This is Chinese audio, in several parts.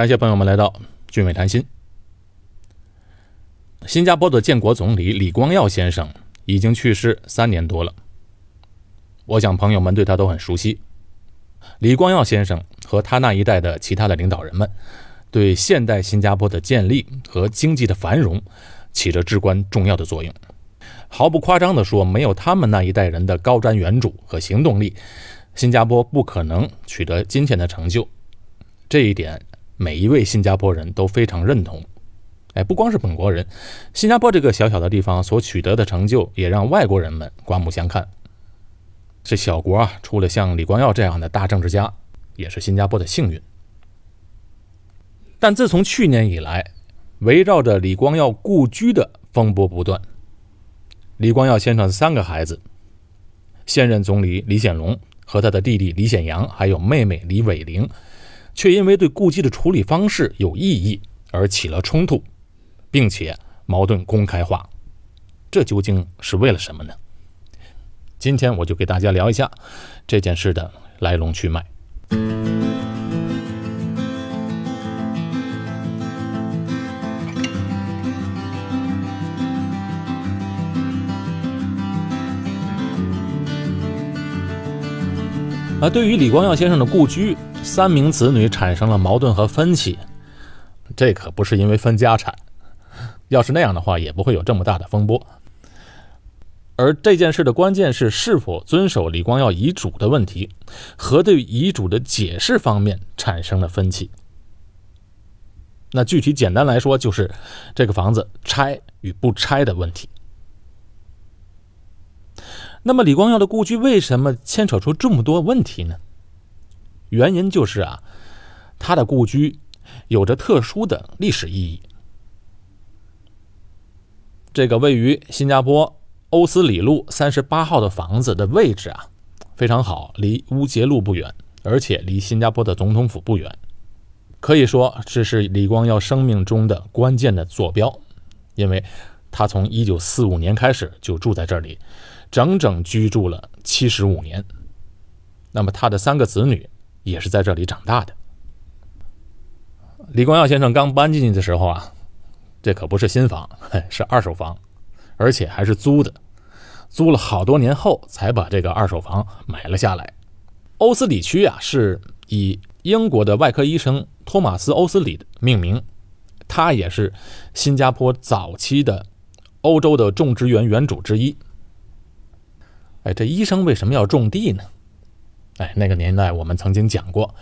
感谢朋友们来到俊伟谈心。新加坡的建国总理李光耀先生已经去世三年多了，我想朋友们对他都很熟悉。李光耀先生和他那一代的其他的领导人们，对现代新加坡的建立和经济的繁荣起着至关重要的作用。毫不夸张地说，没有他们那一代人的高瞻远瞩和行动力，新加坡不可能取得今天的成就。这一点，每一位新加坡人都非常认同。哎，不光是本国人，新加坡这个小小的地方所取得的成就，也让外国人们刮目相看。这小国啊，出了像李光耀这样的大政治家，也是新加坡的幸运。但自从去年以来，围绕着李光耀故居的风波不断。李光耀先生三个孩子，现任总理李显龙和他的弟弟李显阳，还有妹妹李伟玲，却因为对故居的处理方式有异议而起了冲突。并且矛盾公开化，这究竟是为了什么呢？今天我就给大家聊一下这件事的来龙去脉。而对于李光耀先生的故居，三名子女产生了矛盾和分歧，这可不是因为分家产。要是那样的话，也不会有这么大的风波。而这件事的关键是是否遵守李光耀遗嘱的问题，和对遗嘱的解释方面产生了分歧。那具体简单来说，就是这个房子拆与不拆的问题。那么李光耀的故居为什么牵扯出这么多问题呢？原因就是啊，他的故居有着特殊的历史意义。这个位于新加坡欧斯里路三十八号的房子的位置啊，非常好，离乌节路不远，而且离新加坡的总统府不远，可以说这是李光耀生命中的关键的坐标，因为他从一九四五年开始就住在这里，整整居住了七十五年。那么他的三个子女也是在这里长大的。李光耀先生刚搬进去的时候啊。这可不是新房，是二手房，而且还是租的，租了好多年后才把这个二手房买了下来。欧斯里区啊，是以英国的外科医生托马斯·欧斯里命名，他也是新加坡早期的欧洲的种植园园主之一。哎，这医生为什么要种地呢？哎，那个年代我们曾经讲过，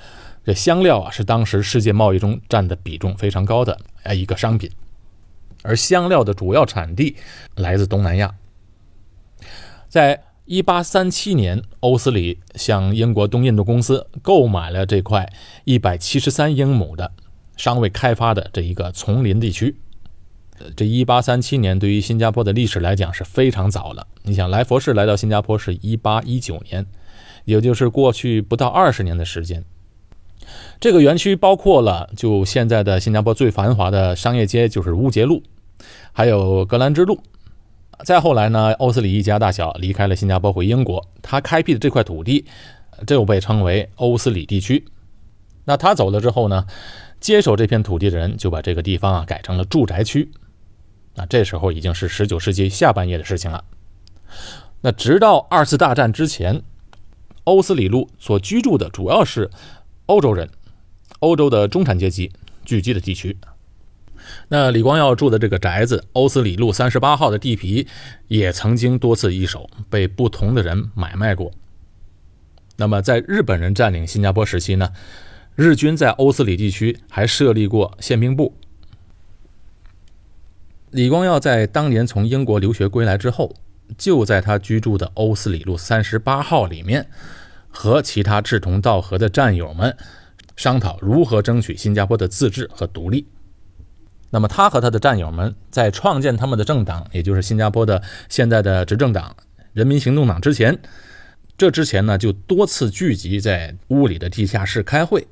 这香料啊是当时世界贸易中占的比重非常高的哎一个商品。而香料的主要产地来自东南亚。在一八三七年，欧斯里向英国东印度公司购买了这块一百七十三英亩的尚未开发的这一个丛林地区。这一八三七年对于新加坡的历史来讲是非常早了。你想，莱佛士来到新加坡是一八一九年，也就是过去不到二十年的时间。这个园区包括了就现在的新加坡最繁华的商业街，就是乌节路，还有格兰芝路。再后来呢，欧斯里一家大小离开了新加坡回英国，他开辟的这块土地，就被称为欧斯里地区。那他走了之后呢，接手这片土地的人就把这个地方啊改成了住宅区。那这时候已经是19世纪下半叶的事情了。那直到二次大战之前，欧斯里路所居住的主要是。欧洲人，欧洲的中产阶级聚集的地区。那李光耀住的这个宅子欧斯里路三十八号的地皮，也曾经多次易手，被不同的人买卖过。那么，在日本人占领新加坡时期呢，日军在欧斯里地区还设立过宪兵部。李光耀在当年从英国留学归来之后，就在他居住的欧斯里路三十八号里面。和其他志同道合的战友们商讨如何争取新加坡的自治和独立。那么，他和他的战友们在创建他们的政党，也就是新加坡的现在的执政党——人民行动党之前，这之前呢，就多次聚集在屋里的地下室开会，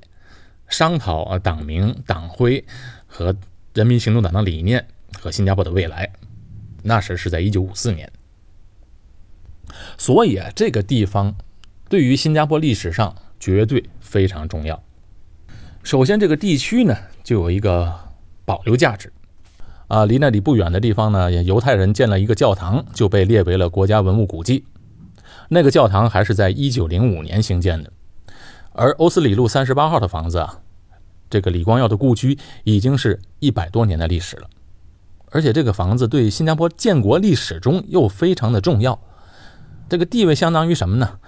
商讨啊党名、党徽和人民行动党的理念和新加坡的未来。那时是在一九五四年，所以啊，这个地方。对于新加坡历史上绝对非常重要。首先，这个地区呢就有一个保留价值啊，离那里不远的地方呢，也犹太人建了一个教堂，就被列为了国家文物古迹。那个教堂还是在一九零五年兴建的，而欧斯里路三十八号的房子啊，这个李光耀的故居已经是一百多年的历史了，而且这个房子对新加坡建国历史中又非常的重要，这个地位相当于什么呢？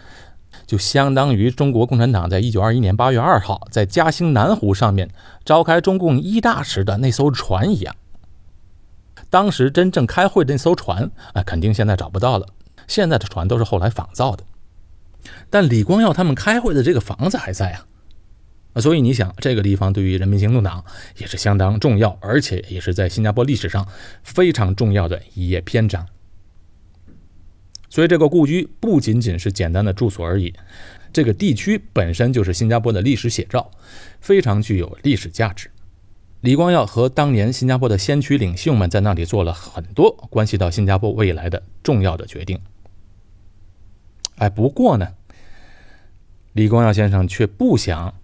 就相当于中国共产党在一九二一年八月二号在嘉兴南湖上面召开中共一大时的那艘船一样。当时真正开会的那艘船啊，肯定现在找不到了。现在的船都是后来仿造的，但李光耀他们开会的这个房子还在啊，所以你想，这个地方对于人民行动党也是相当重要，而且也是在新加坡历史上非常重要的一页篇章。所以这个故居不仅仅是简单的住所而已，这个地区本身就是新加坡的历史写照，非常具有历史价值。李光耀和当年新加坡的先驱领袖们在那里做了很多关系到新加坡未来的重要的决定。哎，不过呢，李光耀先生却不想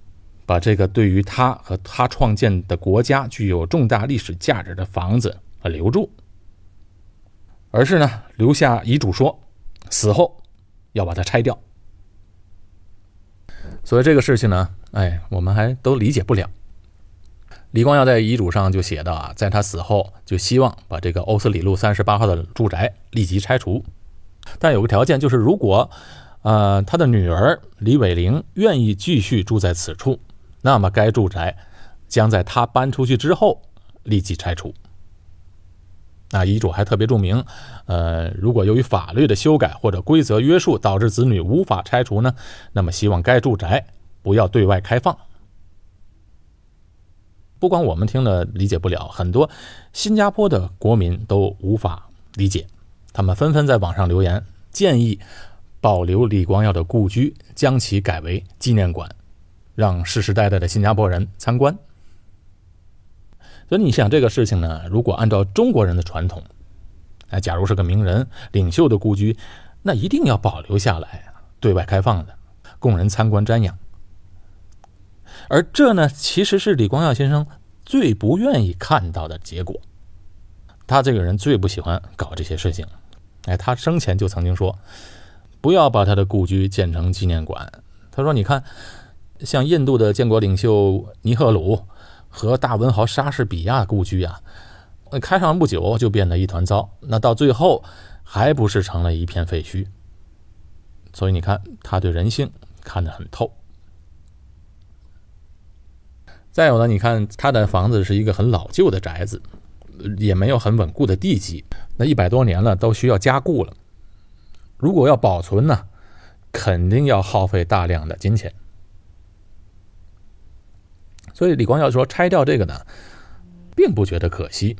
把这个对于他和他创建的国家具有重大历史价值的房子啊留住，而是呢留下遗嘱说，死后要把它拆掉。所以这个事情呢，哎，我们还都理解不了。李光耀在遗嘱上就写到啊，在他死后就希望把这个欧斯里路三十八号的住宅立即拆除。但有个条件，就是如果，呃，他的女儿李伟玲愿意继续住在此处，那么该住宅将在他搬出去之后立即拆除。那遗嘱还特别注明，呃，如果由于法律的修改或者规则约束导致子女无法拆除呢，那么希望该住宅不要对外开放。不光我们听了理解不了，很多新加坡的国民都无法理解。他们纷纷在网上留言，建议保留李光耀的故居，将其改为纪念馆，让世世代代的新加坡人参观。所以你想这个事情呢？如果按照中国人的传统，哎，假如是个名人领袖的故居，那一定要保留下来，对外开放的，供人参观瞻仰。而这呢，其实是李光耀先生最不愿意看到的结果。他这个人最不喜欢搞这些事情。哎，他生前就曾经说，不要把他的故居建成纪念馆。他说：“你看，像印度的建国领袖尼赫鲁和大文豪莎士比亚故居啊，开上不久就变得一团糟，那到最后还不是成了一片废墟？所以你看，他对人性看得很透。再有呢，你看他的房子是一个很老旧的宅子。”也没有很稳固的地基，那一百多年了都需要加固了。如果要保存呢，肯定要耗费大量的金钱。所以李光耀说拆掉这个呢，并不觉得可惜。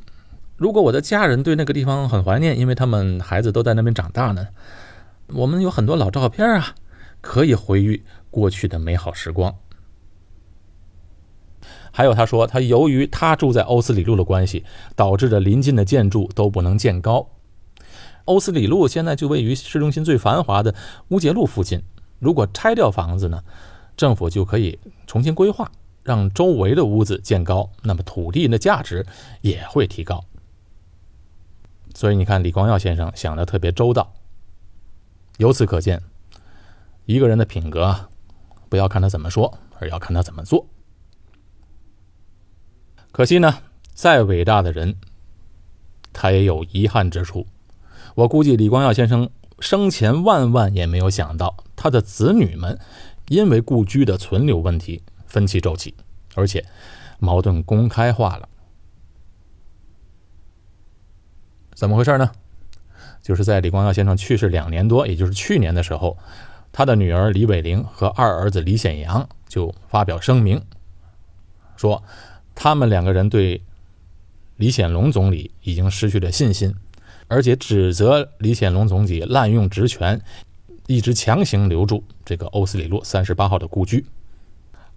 如果我的家人对那个地方很怀念，因为他们孩子都在那边长大呢，我们有很多老照片啊，可以回忆过去的美好时光。还有，他说他由于他住在欧斯里路的关系，导致着邻近的建筑都不能建高。欧斯里路现在就位于市中心最繁华的乌节路附近，如果拆掉房子呢，政府就可以重新规划，让周围的屋子建高，那么土地的价值也会提高。所以你看，李光耀先生想的特别周到。由此可见，一个人的品格啊，不要看他怎么说，而要看他怎么做。可惜呢，再伟大的人，他也有遗憾之处。我估计李光耀先生生前万万也没有想到，他的子女们因为故居的存留问题分歧骤起，而且矛盾公开化了。怎么回事呢？就是在李光耀先生去世两年多，也就是去年的时候，他的女儿李伟玲和二儿子李显阳就发表声明，说。他们两个人对李显龙总理已经失去了信心，而且指责李显龙总理滥用职权，一直强行留住这个欧斯里路三十八号的故居，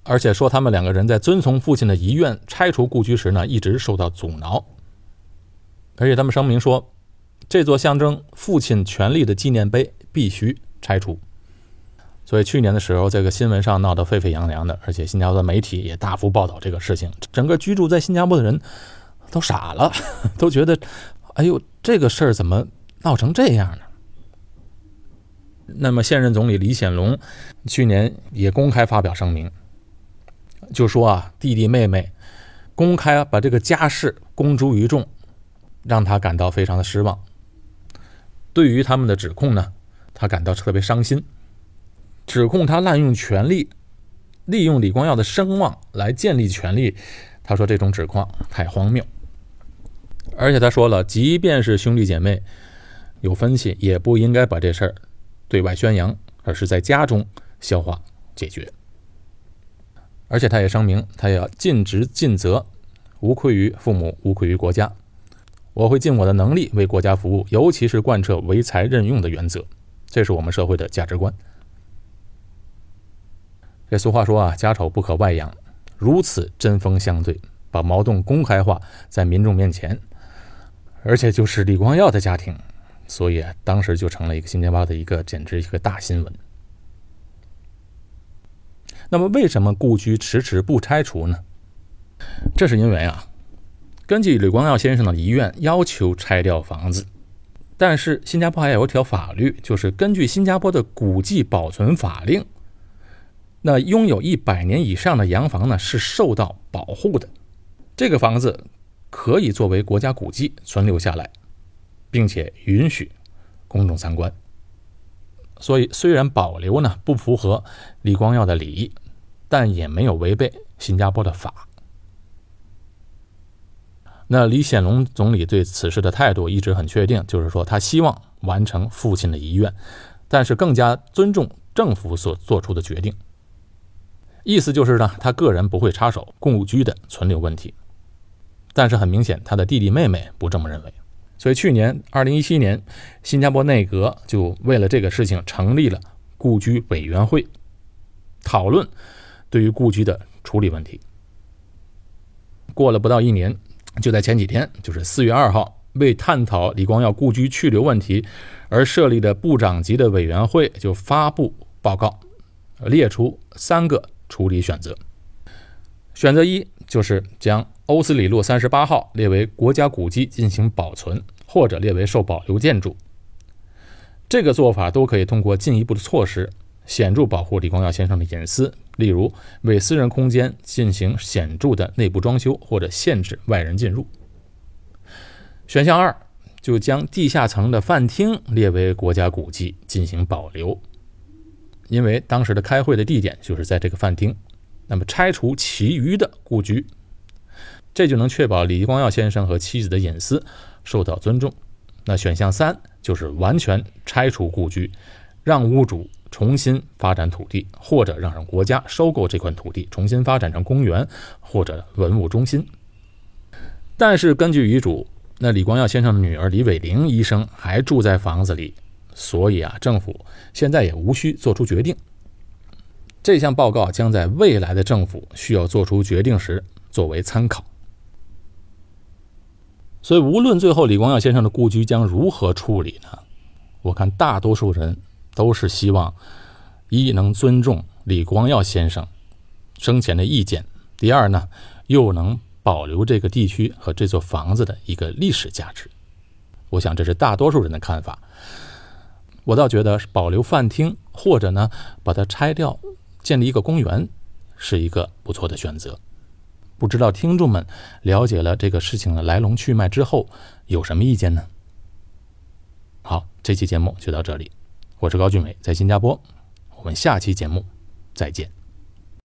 而且说他们两个人在遵从父亲的遗愿拆除故居时呢，一直受到阻挠。而且他们声明说，这座象征父亲权力的纪念碑必须拆除。所以去年的时候，这个新闻上闹得沸沸扬扬的，而且新加坡的媒体也大幅报道这个事情，整个居住在新加坡的人都傻了，都觉得，哎呦，这个事儿怎么闹成这样呢？那么现任总理李显龙去年也公开发表声明，就说啊，弟弟妹妹公开把这个家事公诸于众，让他感到非常的失望。对于他们的指控呢，他感到特别伤心。指控他滥用权力，利用李光耀的声望来建立权力。他说这种指控太荒谬，而且他说了，即便是兄弟姐妹有分歧，也不应该把这事儿对外宣扬，而是在家中消化解决。而且他也声明，他要尽职尽责，无愧于父母，无愧于国家。我会尽我的能力为国家服务，尤其是贯彻唯才任用的原则，这是我们社会的价值观。这俗话说啊，家丑不可外扬。如此针锋相对，把矛盾公开化在民众面前，而且就是李光耀的家庭，所以当时就成了一个新加坡的一个简直一个大新闻。那么，为什么故居迟迟不拆除呢？这是因为啊，根据李光耀先生的遗愿要求拆掉房子，但是新加坡还有一条法律，就是根据新加坡的古迹保存法令。那拥有一百年以上的洋房呢，是受到保护的。这个房子可以作为国家古迹存留下来，并且允许公众参观。所以，虽然保留呢不符合李光耀的礼，但也没有违背新加坡的法。那李显龙总理对此事的态度一直很确定，就是说他希望完成父亲的遗愿，但是更加尊重政府所做出的决定。意思就是呢，他个人不会插手故居的存留问题，但是很明显，他的弟弟妹妹不这么认为。所以去年二零一七年，新加坡内阁就为了这个事情成立了故居委员会，讨论对于故居的处理问题。过了不到一年，就在前几天，就是四月二号，为探讨李光耀故居去留问题而设立的部长级的委员会就发布报告，列出三个。处理选择，选择一就是将欧斯里路三十八号列为国家古迹进行保存，或者列为受保留建筑。这个做法都可以通过进一步的措施，显著保护李光耀先生的隐私，例如为私人空间进行显著的内部装修，或者限制外人进入。选项二就将地下层的饭厅列为国家古迹进行保留。因为当时的开会的地点就是在这个饭厅，那么拆除其余的故居，这就能确保李光耀先生和妻子的隐私受到尊重。那选项三就是完全拆除故居，让屋主重新发展土地，或者让国家收购这块土地，重新发展成公园或者文物中心。但是根据遗嘱，那李光耀先生的女儿李伟玲医生还住在房子里。所以啊，政府现在也无需做出决定。这项报告将在未来的政府需要做出决定时作为参考。所以，无论最后李光耀先生的故居将如何处理呢？我看大多数人都是希望：一能尊重李光耀先生生前的意见；第二呢，又能保留这个地区和这座房子的一个历史价值。我想，这是大多数人的看法。我倒觉得保留饭厅，或者呢把它拆掉，建立一个公园，是一个不错的选择。不知道听众们了解了这个事情的来龙去脉之后，有什么意见呢？好，这期节目就到这里，我是高俊伟，在新加坡，我们下期节目再见。